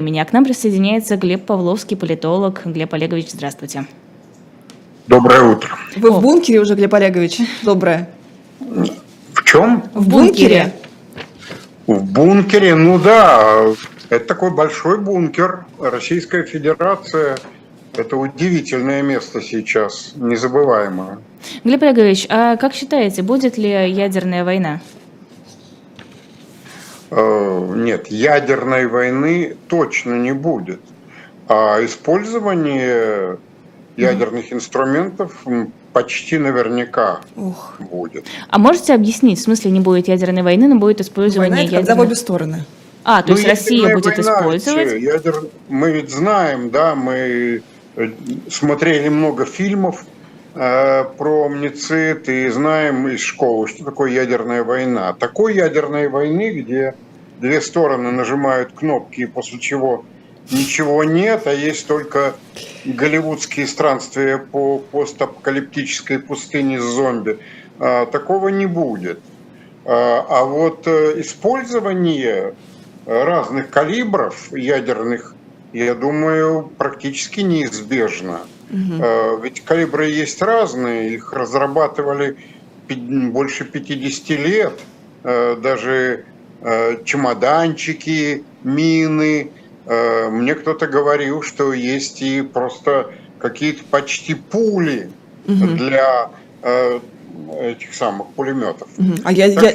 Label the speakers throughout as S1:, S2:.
S1: Меня к нам присоединяется Глеб Павловский, политолог. Глеб Олегович, здравствуйте.
S2: Доброе утро.
S3: Вы О. в бункере уже, Глеб Олегович? Доброе.
S2: В чем?
S3: В бункере.
S2: В бункере, ну да, это такой большой бункер. Российская Федерация – это удивительное место сейчас, незабываемое.
S1: Глеб Олегович, а как считаете, будет ли ядерная война?
S2: Э, нет, ядерной войны точно не будет. А использование ядерных инструментов почти наверняка Ух. будет.
S1: А можете объяснить, в смысле не будет ядерной войны, но будет использование
S3: Война это
S1: ядерной...
S3: когда в обе стороны.
S1: А, то ну, есть Россия будет война, использовать?
S2: Ядер... Мы ведь знаем, да, мы э, смотрели много фильмов про амницит и знаем из школы, что такое ядерная война. Такой ядерной войны, где две стороны нажимают кнопки, после чего ничего нет, а есть только голливудские странствия по постапокалиптической пустыне с зомби. А, такого не будет. А, а вот э, использование разных калибров ядерных, я думаю, практически неизбежно. Угу. Ведь калибры есть разные, их разрабатывали больше 50 лет. Даже чемоданчики, мины, Э, мне кто-то говорил, что есть и просто какие-то почти пули угу. для э, этих самых пулеметов.
S3: Угу. А я, я,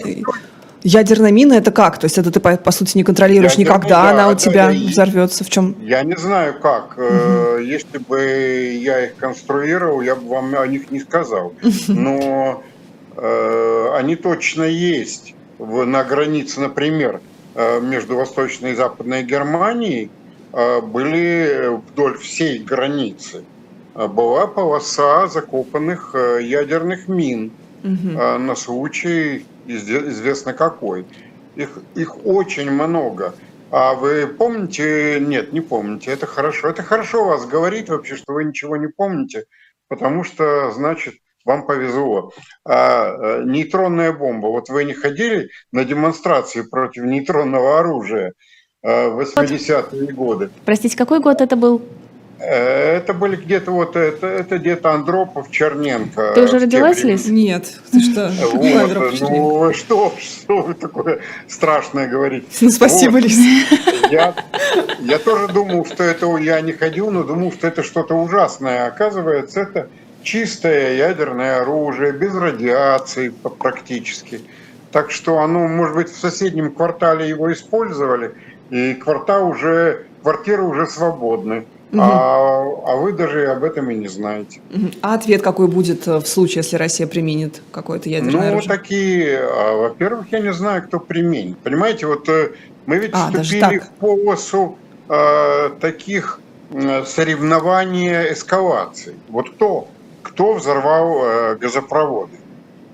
S3: ядерная мина это как? То есть это ты по, сути не контролируешь Ядерная, никогда, да, она у тебя я, взорвется в чем?
S2: Я не знаю как. Угу. Если бы я их конструировал, я бы вам о них не сказал. Но э, они точно есть в, на границе, например. Э, между Восточной и Западной Германией э, были вдоль всей границы. Была полоса закопанных ядерных мин угу. на случай известно какой. Их, их очень много. А вы помните? Нет, не помните. Это хорошо. Это хорошо вас говорить вообще, что вы ничего не помните, потому что, значит, вам повезло. А э, нейтронная бомба. Вот вы не ходили на демонстрации против нейтронного оружия э, в 80-е годы?
S1: Простите, какой год это был?
S2: Э, это были где-то вот это, это где-то Андропов, Черненко.
S1: Ты уже родилась, Лиз?
S3: Нет, ты что?
S2: Вот, ну что, что вы такое страшное говорите?
S3: Ну, спасибо, вот. Лиз.
S2: Я, я тоже думал, что это я не ходил, но думал, что это что-то ужасное. Оказывается, это чистое ядерное оружие, без радиации практически. Так что оно, может быть, в соседнем квартале его использовали, и квартал уже, квартиры уже свободны. Угу. А, а вы даже об этом и не знаете.
S3: А ответ какой будет э, в случае, если Россия применит какое-то ядерное
S2: ну,
S3: оружие?
S2: Ну, такие, а, во-первых, я не знаю, кто применит. Понимаете, вот э, мы ведь а, вступили в полосу э, таких соревнований эскалаций. Вот кто кто взорвал э, газопроводы.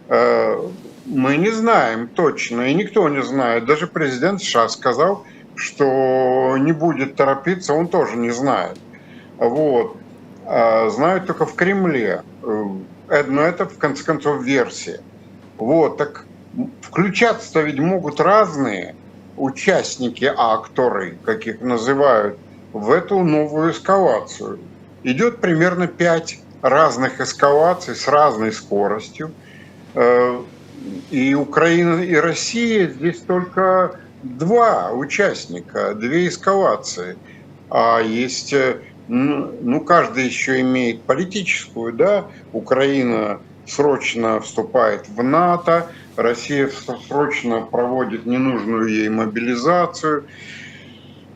S2: Э, мы не знаем точно, и никто не знает. Даже президент США сказал, что не будет торопиться, он тоже не знает. Вот. Э, знают только в Кремле. Э, но это, в конце концов, версия. Вот, так включаться-то ведь могут разные участники, акторы, как их называют, в эту новую эскалацию. Идет примерно пять разных эскалаций с разной скоростью. Э, и Украина и Россия здесь только два участника, две эскалации. А есть, э, ну, каждый еще имеет политическую, да, Украина срочно вступает в НАТО, Россия срочно проводит ненужную ей мобилизацию.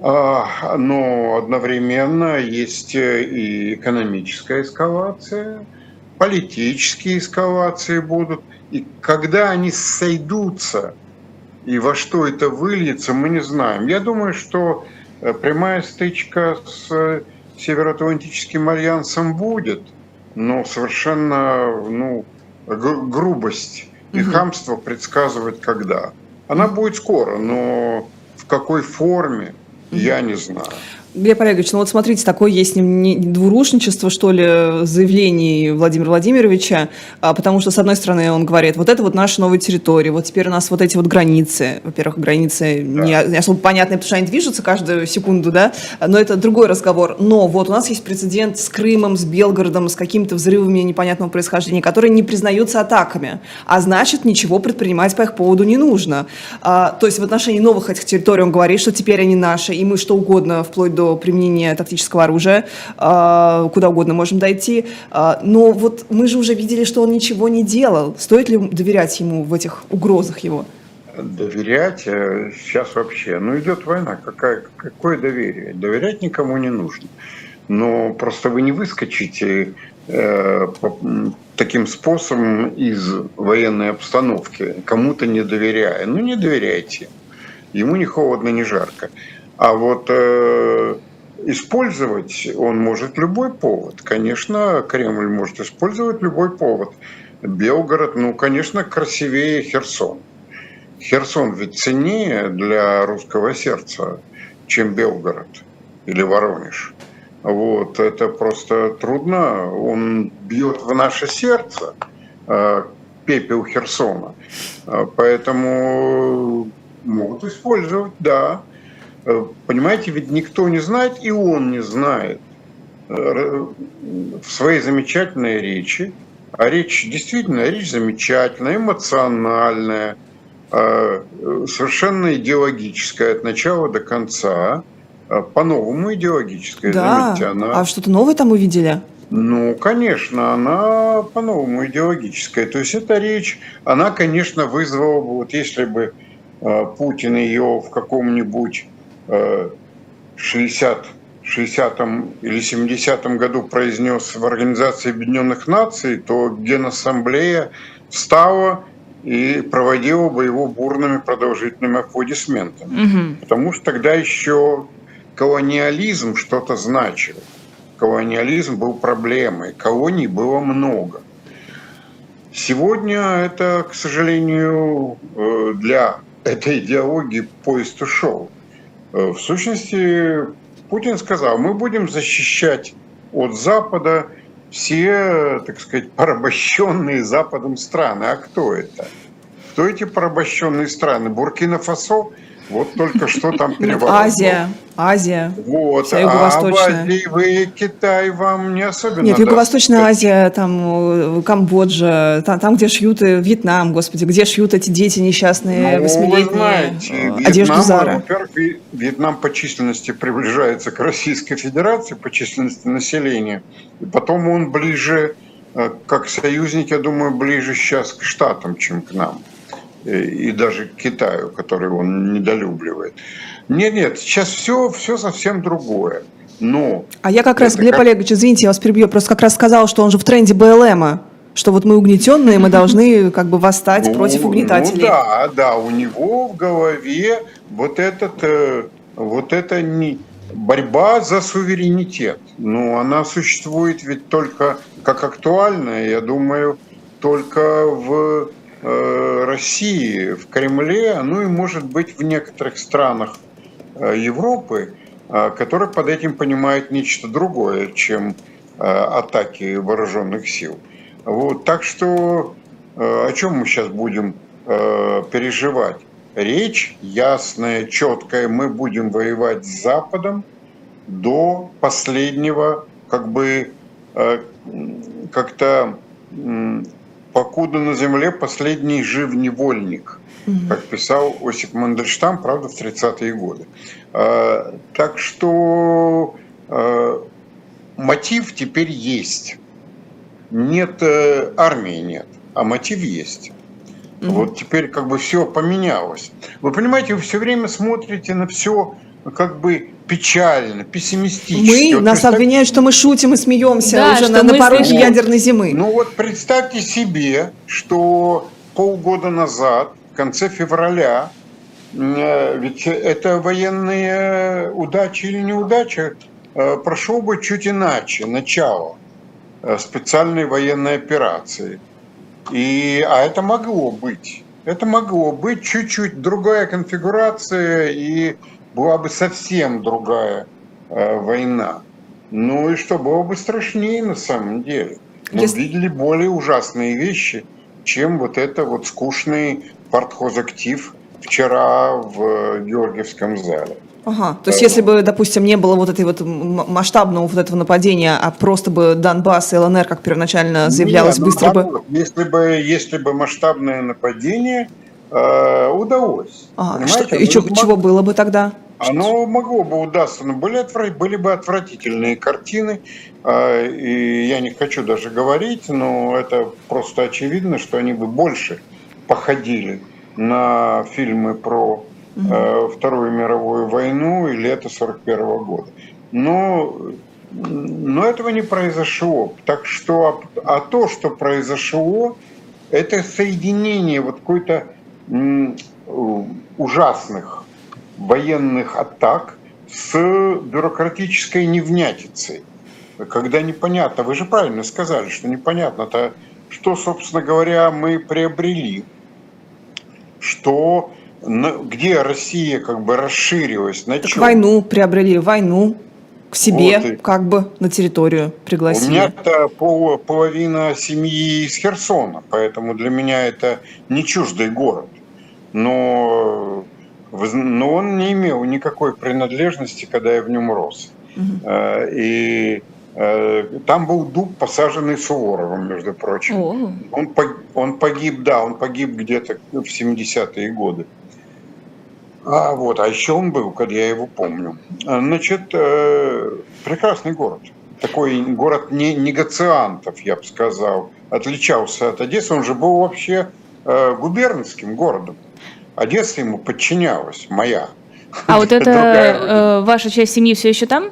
S2: А, но одновременно есть э, и экономическая эскалация, политические эскалации будут. И когда они сойдутся и во что это выльется, мы не знаем. Я думаю, что э, прямая стычка с э, Североатлантическим альянсом будет, но совершенно ну, грубость и угу. хамство предсказывать когда. Она будет скоро, но в какой форме – Я не знаю.
S3: Глеб Олегович, ну вот смотрите, такое есть не двурушничество, что ли, заявлений Владимира Владимировича, а, потому что, с одной стороны, он говорит, вот это вот наша новая территория, вот теперь у нас вот эти вот границы, во-первых, границы да. не, не особо понятные, потому что они движутся каждую секунду, да, но это другой разговор. Но вот у нас есть прецедент с Крымом, с Белгородом, с какими-то взрывами непонятного происхождения, которые не признаются атаками, а значит, ничего предпринимать по их поводу не нужно. А, то есть в отношении новых этих территорий он говорит, что теперь они наши, и мы что угодно, вплоть до до применения тактического оружия, а, куда угодно можем дойти. А, но вот мы же уже видели, что он ничего не делал. Стоит ли доверять ему в этих угрозах его?
S2: Доверять э, сейчас вообще. Ну, идет война. Какая, какое доверие? Доверять никому не нужно. Но просто вы не выскочите э, таким способом из военной обстановки, кому-то не доверяя. Ну, не доверяйте. Ему не холодно, не жарко. А вот э, использовать он может любой повод. Конечно, Кремль может использовать любой повод. Белгород, ну, конечно, красивее Херсон. Херсон ведь ценнее для русского сердца, чем Белгород или Воронеж. Вот, это просто трудно. Он бьет в наше сердце, э, пепел Херсона. Э, поэтому могут использовать, да. Э, понимаете, ведь никто не знает, и он не знает э, в своей замечательной речи, а речь действительно речь замечательная, эмоциональная, э, совершенно идеологическая от начала до конца, по-новому идеологическая.
S3: Да, заметьте, она... а что-то новое там увидели?
S2: Ну, конечно, она по-новому идеологическая. То есть эта речь, она, конечно, вызвала бы, вот если бы Путин ее в каком-нибудь 60 60 или 70 году произнес в Организации Объединенных Наций, то Генассамблея встала и проводила бы его бурными продолжительными аплодисментами. Угу. Потому что тогда еще колониализм что-то значил. Колониализм был проблемой, колоний было много. Сегодня это, к сожалению, э, для этой идеологии поезд ушел. Э, в сущности, Путин сказал, мы будем защищать от Запада все, так сказать, порабощенные Западом страны. А кто это? Кто эти порабощенные страны? Буркина-Фасо – вот только что там переворот.
S3: Азия, Азия.
S2: Вот, Юго-Восточная. А в Азии вы, Китай вам не особенно
S3: Нет, Юго-Восточная даст. Азия, там Камбоджа, там, там, где шьют, э, Вьетнам, господи, где шьют эти дети несчастные,
S2: ну, восьмилетние, знаете,
S3: э, одежду Зара.
S2: Во-первых, Вьетнам по численности приближается к Российской Федерации, по численности населения, и потом он ближе, э, как союзник, я думаю, ближе сейчас к Штатам, чем к нам и даже Китаю, который он недолюбливает. Нет, нет, сейчас все, все совсем другое. Но
S3: а я как раз, Глеб как... Олегович, извините, я вас перебью, просто как раз сказал, что он же в тренде БЛМа, что вот мы угнетенные, мы должны как бы восстать ну, против ну угнетателей.
S2: Ну да, да, у него в голове вот этот, э, вот это не борьба за суверенитет. Ну, она существует ведь только как актуальная, я думаю, только в России в Кремле, ну и может быть в некоторых странах э, Европы, э, которые под этим понимают нечто другое, чем атаки вооруженных сил. Вот, так что о чем мы сейчас будем переживать? Речь ясная, четкая. Мы будем воевать с Западом до последнего, как бы как-то покуда на земле последний жив невольник, как писал Осип Мандельштам, правда, в 30-е годы. А, так что а, мотив теперь есть. Нет, э, армии нет, а мотив есть. Угу. Вот теперь как бы все поменялось. Вы понимаете, вы все время смотрите на все как бы печально, пессимистично.
S3: Мы, вот нас представь... обвиняют, что мы шутим и смеемся да, уже на, на пороге ядерной зимы.
S2: Ну вот представьте себе, что полгода назад, в конце февраля, э, ведь это военные удачи или неудачи, э, прошло бы чуть иначе, начало э, специальной военной операции. И, а это могло быть. Это могло быть чуть-чуть другая конфигурация и была бы совсем другая э, война. Ну и что, было бы страшнее на самом деле. Мы Если... видели более ужасные вещи, чем вот это вот скучный партхозактив вчера в Георгиевском зале.
S3: Ага, то есть если бы, допустим, не было вот этой вот масштабного вот этого нападения, а просто бы Донбасс и ЛНР, как первоначально заявлялось, Нет, ну, быстро бы...
S2: Если бы, если бы масштабное нападение э, удалось.
S3: Ага, что, и мог... чего было бы тогда?
S2: Оно могло бы удастся, но были, отврат... были бы отвратительные картины, э, и я не хочу даже говорить, но это просто очевидно, что они бы больше походили на фильмы про угу. Вторую мировую войну и лето 41 года. Но, но этого не произошло. Так что, а то, что произошло, это соединение вот какой-то ужасных военных атак с бюрократической невнятицей. Когда непонятно, вы же правильно сказали, что непонятно-то, что, собственно говоря, мы приобрели, что где Россия как бы расширилась, на
S3: чем? войну приобрели, войну к себе, вот как бы на территорию пригласили.
S2: У меня-то пол, половина семьи из Херсона, поэтому для меня это не чуждый город. Но, но он не имел никакой принадлежности, когда я в нем рос. Угу. И э, там был дуб, посаженный Суворовым, между прочим. О. Он, он погиб, да, он погиб где-то в 70-е годы. А, вот, а еще он был, когда я его помню. Значит, э, прекрасный город. Такой город не, негациантов, я бы сказал. Отличался от Одессы. Он же был вообще э, губернским городом. Одесса ему подчинялась, моя.
S1: А вот это э, ваша часть семьи все еще там?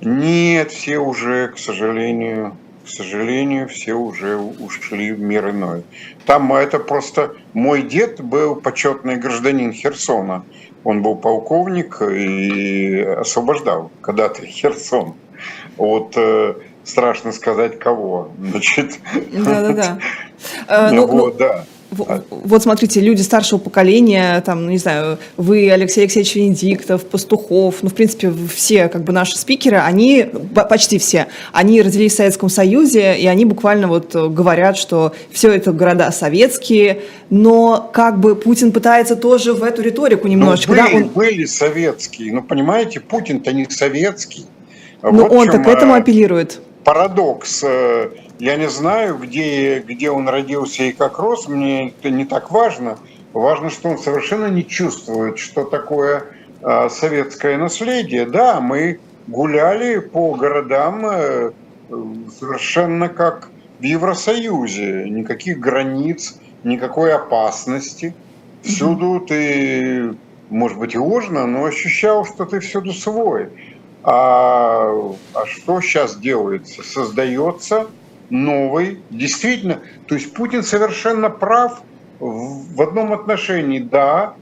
S2: Нет, все уже, к сожалению, к сожалению, все уже ушли в мир иной. Там это просто... Мой дед был почетный гражданин Херсона. Он был полковник и освобождал когда-то Херсон от э, страшно сказать кого. Значит,
S3: да-да-да. Э, ну, вот, ну, да. Вот смотрите, люди старшего поколения, там, ну, не знаю, вы, Алексей Алексеевич Венедиктов, Пастухов, ну, в принципе, все как бы наши спикеры, они, почти все, они родились в Советском Союзе, и они буквально вот говорят, что все это города советские, но как бы Путин пытается тоже в эту риторику немножечко.
S2: Ну, были, да, он... были советские, но понимаете, Путин-то не советский.
S3: Но вот он-то к этому апеллирует.
S2: Парадокс э, я не знаю, где, где он родился и как рос, мне это не так важно. Важно, что он совершенно не чувствует, что такое э, советское наследие. Да, мы гуляли по городам э, совершенно как в Евросоюзе. Никаких границ, никакой опасности. Всюду ты, может быть, и ложно, но ощущал, что ты всюду свой. А, а что сейчас делается? Создается новый, действительно, то есть Путин совершенно прав в одном отношении, да,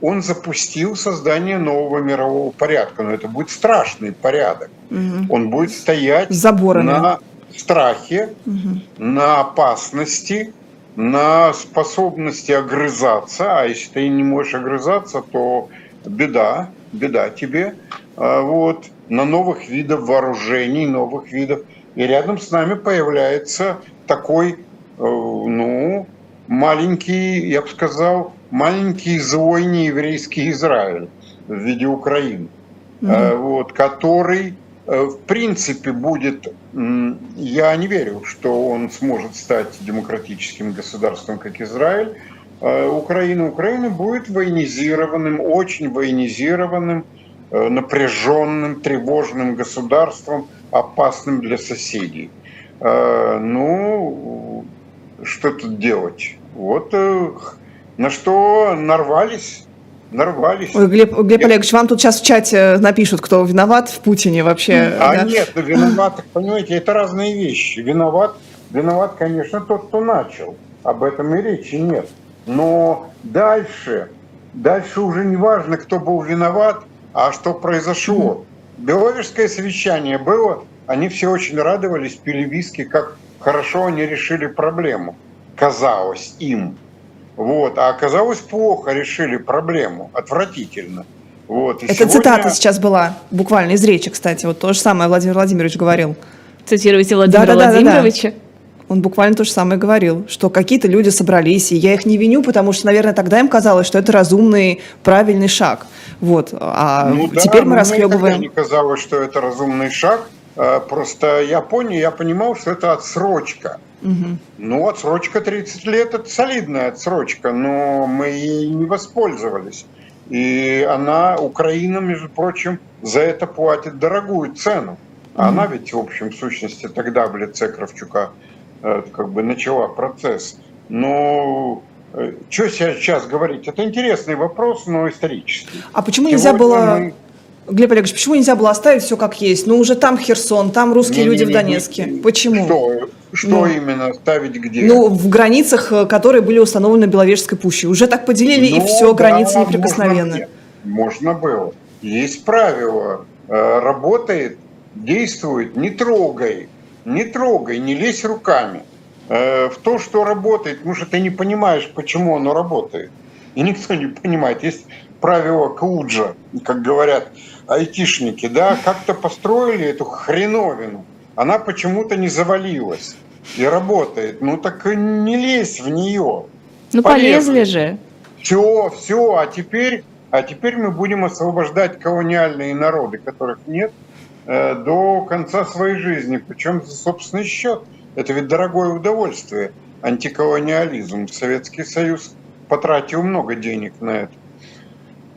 S2: он запустил создание нового мирового порядка, но это будет страшный порядок. Угу. Он будет стоять
S3: Заборами.
S2: на страхе, угу. на опасности, на способности огрызаться, а если ты не можешь огрызаться, то беда, беда тебе, а вот, на новых видов вооружений, новых видов и рядом с нами появляется такой, э, ну, маленький, я бы сказал, маленький злой нееврейский Израиль в виде Украины, mm-hmm. вот, который э, в принципе будет, я не верю, что он сможет стать демократическим государством, как Израиль, Украина. Украина будет военизированным, очень военизированным, напряженным, тревожным государством, опасным для соседей. А, ну, что тут делать? Вот э, на что нарвались. Нарвались.
S3: Ой, Глеб, Глеб я... Олегович, вам тут сейчас в чате напишут, кто виноват в Путине вообще.
S2: А да? нет, виноват, понимаете, это разные вещи. Виноват, виноват, конечно, тот, кто начал. Об этом и речи нет. Но дальше, дальше уже не важно, кто был виноват, а что произошло. Беловежское совещание было, они все очень радовались, пили виски, как хорошо они решили проблему. Казалось им. Вот. А оказалось плохо решили проблему, отвратительно. Вот.
S3: И Это сегодня... цитата сейчас была, буквально из речи, кстати. Вот то же самое Владимир Владимирович говорил.
S1: Цитируете Владимира да, да, Владимировича? Да, да, да.
S3: Он буквально то же самое говорил, что какие-то люди собрались, и я их не виню, потому что, наверное, тогда им казалось, что это разумный, правильный шаг. Вот. А ну, теперь да, мы расхлебываем.
S2: Мне казалось, что это разумный шаг. А, просто я понял, я понимал, что это отсрочка. Угу. Ну, отсрочка 30 лет – это солидная отсрочка, но мы ей не воспользовались. И она, Украина, между прочим, за это платит дорогую цену. Она ведь, в общем, в сущности, тогда в лице Кравчука как бы начала процесс. Но э, что сейчас говорить? Это интересный вопрос, но исторический.
S3: А почему нельзя было... Мы... Глеб Олегович, почему нельзя было оставить все как есть? Ну, уже там Херсон, там русские не, люди не, не, в Донецке. Не, почему?
S2: Что, что ну, именно ставить где?
S3: Ну, в границах, э, которые были установлены Беловежской пущей. Уже так поделили, ну, и все, да, границы неприкосновенны.
S2: Можно, можно было. Есть правило. Работает, действует, не трогай не трогай, не лезь руками э, в то, что работает, потому что ты не понимаешь, почему оно работает. И никто не понимает. Есть правило Клуджа, как говорят айтишники, да, как-то построили эту хреновину, она почему-то не завалилась и работает. Ну так не лезь в нее.
S1: Ну полезли, полезли же.
S2: Все, все, а теперь, а теперь мы будем освобождать колониальные народы, которых нет – до конца своей жизни, причем за собственный счет. Это ведь дорогое удовольствие, антиколониализм. Советский Союз потратил много денег на это.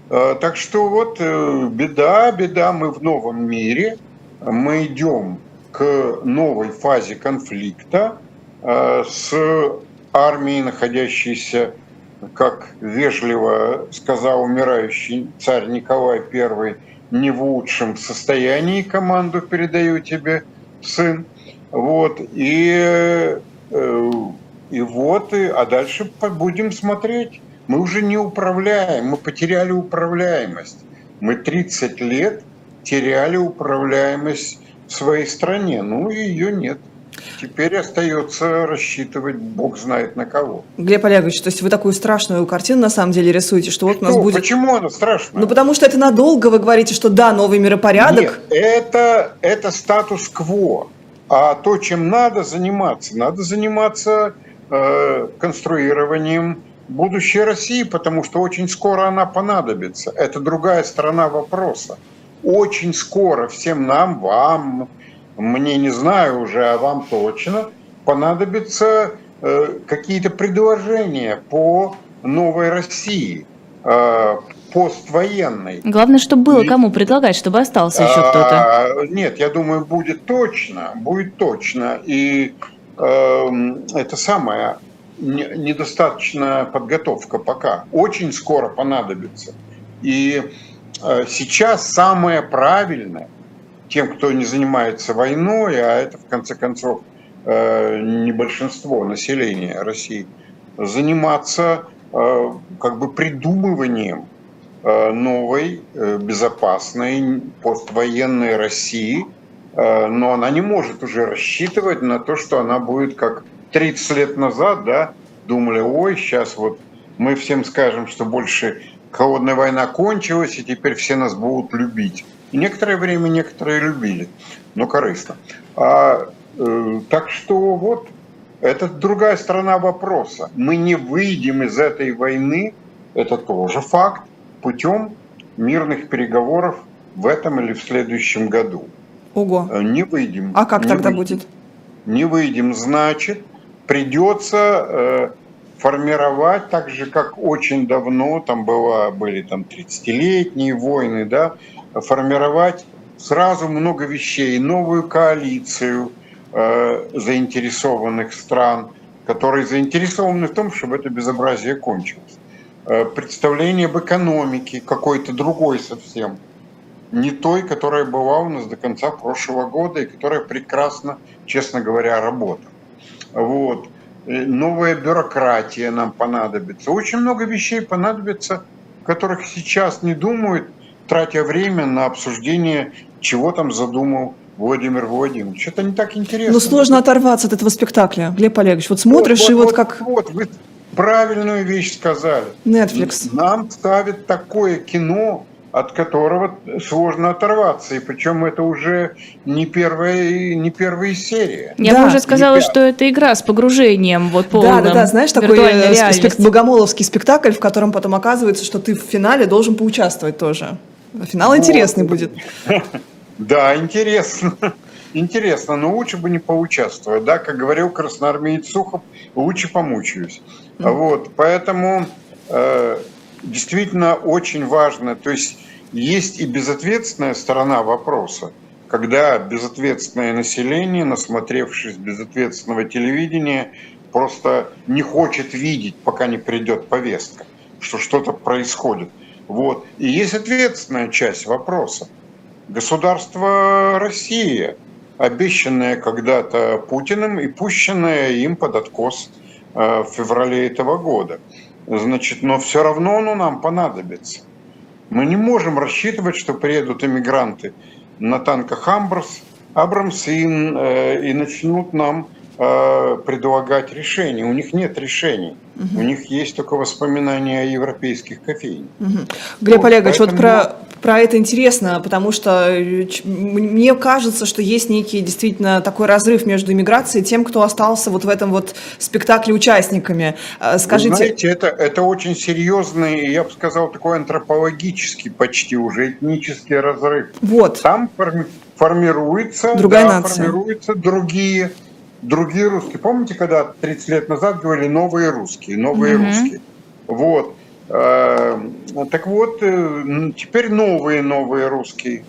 S2: Э, так что вот э, беда, беда, мы в новом мире, мы идем к новой фазе конфликта с армией, находящейся, как вежливо сказал умирающий царь Николай I, не в лучшем состоянии команду передаю тебе, сын. Вот, и, э, и вот, и, а дальше будем смотреть. Мы уже не управляем, мы потеряли управляемость. Мы 30 лет теряли управляемость в своей стране, ну ее нет. Теперь остается рассчитывать, бог знает на кого.
S3: Глеб Олегович, то есть вы такую страшную картину на самом деле рисуете, что вот что? у нас будет...
S2: Почему она страшная?
S3: Ну потому что это надолго, вы говорите, что да, новый миропорядок. Нет,
S2: это, это статус-кво. А то, чем надо заниматься, надо заниматься э, конструированием будущей России, потому что очень скоро она понадобится. Это другая сторона вопроса. Очень скоро всем нам, вам, мне не знаю уже, а вам точно, понадобятся э, какие-то предложения по новой России, э, поствоенной.
S1: Главное, чтобы было кому предлагать, чтобы остался еще кто-то.
S2: Нет, я думаю, будет точно, будет точно. И э, это самое, недостаточная подготовка пока. Очень скоро понадобится. И э, сейчас самое правильное – тем, кто не занимается войной, а это в конце концов э, не большинство населения России, заниматься э, как бы придумыванием э, новой безопасной поствоенной России, но она не может уже рассчитывать на то, что она будет как 30 лет назад, да, думали, ой, сейчас вот мы всем скажем, что больше холодная война кончилась, и теперь все нас будут любить. И некоторое время некоторые любили, но корыстно. А, э, так что вот это другая сторона вопроса. Мы не выйдем из этой войны, это тоже факт, путем мирных переговоров в этом или в следующем году.
S3: Ого.
S2: Э, не выйдем.
S3: А как
S2: не
S3: тогда
S2: выйдем.
S3: будет?
S2: Не выйдем, значит, придется э, формировать так же, как очень давно, там было, были там 30-летние войны, да, формировать сразу много вещей, новую коалицию э, заинтересованных стран, которые заинтересованы в том, чтобы это безобразие кончилось. Э, представление об экономике какой-то другой совсем, не той, которая была у нас до конца прошлого года и которая прекрасно, честно говоря, работала. Вот. Э, новая бюрократия нам понадобится. Очень много вещей понадобится, которых сейчас не думают, тратя время на обсуждение, чего там задумал Владимир Владимирович. Это не так интересно.
S3: Ну, сложно оторваться от этого спектакля, Глеб Олегович. Вот смотришь вот, и вот, вот как...
S2: Вот, вы правильную вещь сказали.
S3: Netflix.
S2: Нам ставят такое кино, от которого сложно оторваться. И причем это уже не первая, не первая серия.
S1: Я
S3: Да,
S1: бы уже сказала, что это игра с погружением вот полным.
S3: Да, да, да, знаешь, такой э,
S1: реальности.
S3: спек- богомоловский спектакль, в котором потом оказывается, что ты в финале должен поучаствовать тоже. Финал
S2: Вот.
S3: интересный будет.
S2: Да, интересно. Интересно, но лучше бы не поучаствовать, да, как говорил красноармеец Сухов, лучше помучаюсь. Вот, поэтому э, действительно очень важно, то есть есть и безответственная сторона вопроса, когда безответственное население, насмотревшись безответственного телевидения, просто не хочет видеть, пока не придет повестка, что что-то происходит. Вот. И есть ответственная часть вопроса. Государство Россия, обещанное когда-то Путиным и пущенное им под откос э, в феврале этого года. Значит, но все равно оно нам понадобится. Мы не можем рассчитывать, что приедут иммигранты на танках Амбрс, Абрамс и, э, и начнут нам предлагать решения. У них нет решений. У них есть только воспоминания о европейских кофейнях.
S3: Мгм. Глеб
S2: Вот,
S3: Олегович, вот
S2: поэтому-
S3: про, про это интересно, потому что э, мне кажется, что есть некий действительно такой разрыв между иммиграцией и тем, кто остался вот в этом вот спектакле участниками. Э,
S2: Вы
S3: Скажите,
S2: знаете, это, это очень серьезный, я бы сказал, такой антропологический почти уже этнический разрыв.
S3: вот,
S2: Там форми- формируется,
S3: Другая
S2: да,
S3: нация.
S2: формируются другие, другие русские. Помните, когда 30 лет назад говорили новые русские, новые
S1: Мгм.
S2: русские? Вот. Э, Так вот, э, теперь новые новые русские.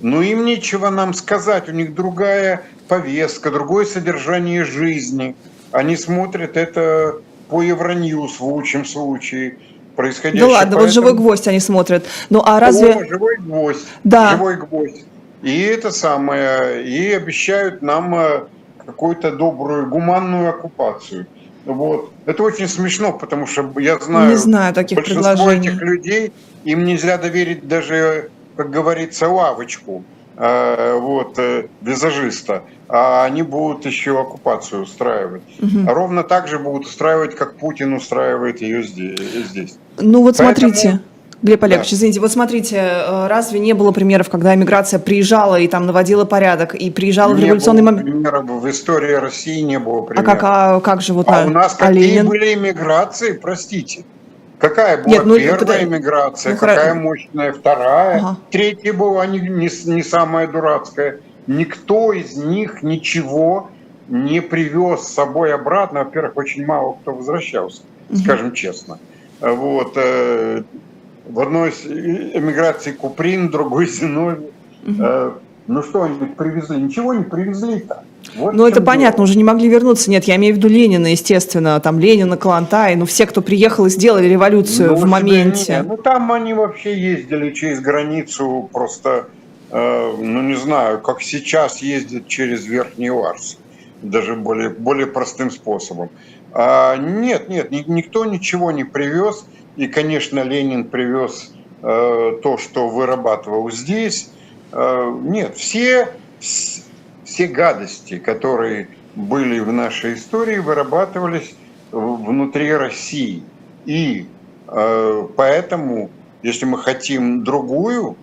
S2: Но им нечего нам сказать, у них другая повестка, другое содержание жизни. Они смотрят это по Евроньюз в лучшем случае происходящее.
S3: да ладно, вот живой
S2: Поэтому-
S3: гвоздь они смотрят. Ну а разве...
S2: о, живой гвоздь.
S3: Да.
S2: Живой гвоздь. И это самое, и обещают нам э, какую-то добрую, гуманную оккупацию. Вот. Это очень смешно, потому что я знаю,
S3: Не знаю таких
S2: большинство
S3: предложений.
S2: этих людей, им нельзя доверить даже, как говорится, лавочку э, вот, э, визажиста, а они будут еще оккупацию устраивать. А ровно так же будут устраивать, как Путин устраивает ее здесь. здесь.
S3: Ну вот
S2: Поэтому-
S3: смотрите, Глеб Олегович, извините, вот смотрите, э, разве не было примеров, когда миграция приезжала и там наводила порядок, и приезжала в
S2: Не
S3: революционный
S2: было
S3: момент?
S2: примеров, в истории России не было
S3: А
S2: примеров.
S3: как, а как же вот
S2: А
S3: а,
S2: у нас
S3: а
S2: какие
S3: Ленин?
S2: были иммиграции, простите? Какая была
S3: Нет, ну,
S2: первая
S3: когда-
S2: иммиграция,
S3: ну,
S2: какая
S3: хоро-
S2: мощная вторая,
S3: Ага.
S2: третья была не, не, не самая дурацкая. Никто из них ничего не привез с собой обратно. Во-первых, очень мало кто возвращался, скажем честно. Вот, э, в одной из эмиграции Куприн, другой Зиновий. Э, ну что они привезли? Ничего не привезли-то. Вот
S3: Ну, это понятно,
S2: дело.
S3: уже не могли вернуться. Нет, я имею в виду Ленина, естественно, там Ленина, Калантай, ну, все, кто приехал и сделали революцию
S2: Ну,
S3: в моменте.
S2: не, Ну, там они вообще ездили через границу просто, э, ну, не знаю, как сейчас ездят через Верхний Ларс, даже более, более простым способом. А, нет, нет, ни- никто ничего не привез. И, конечно, Ленин привез э, то, что вырабатывал здесь. Э, нет, все, все гадости, которые были в нашей истории, вырабатывались внутри России. И э, поэтому, если мы хотим другую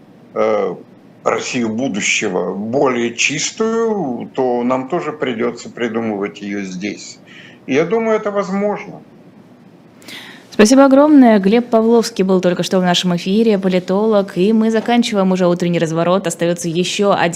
S2: Россию будущего, более чистую, то нам тоже придется придумывать ее здесь. И я думаю, это возможно.
S1: Спасибо огромное. Глеб Павловский был только что в нашем эфире, политолог. И мы заканчиваем уже утренний разворот. Остается еще один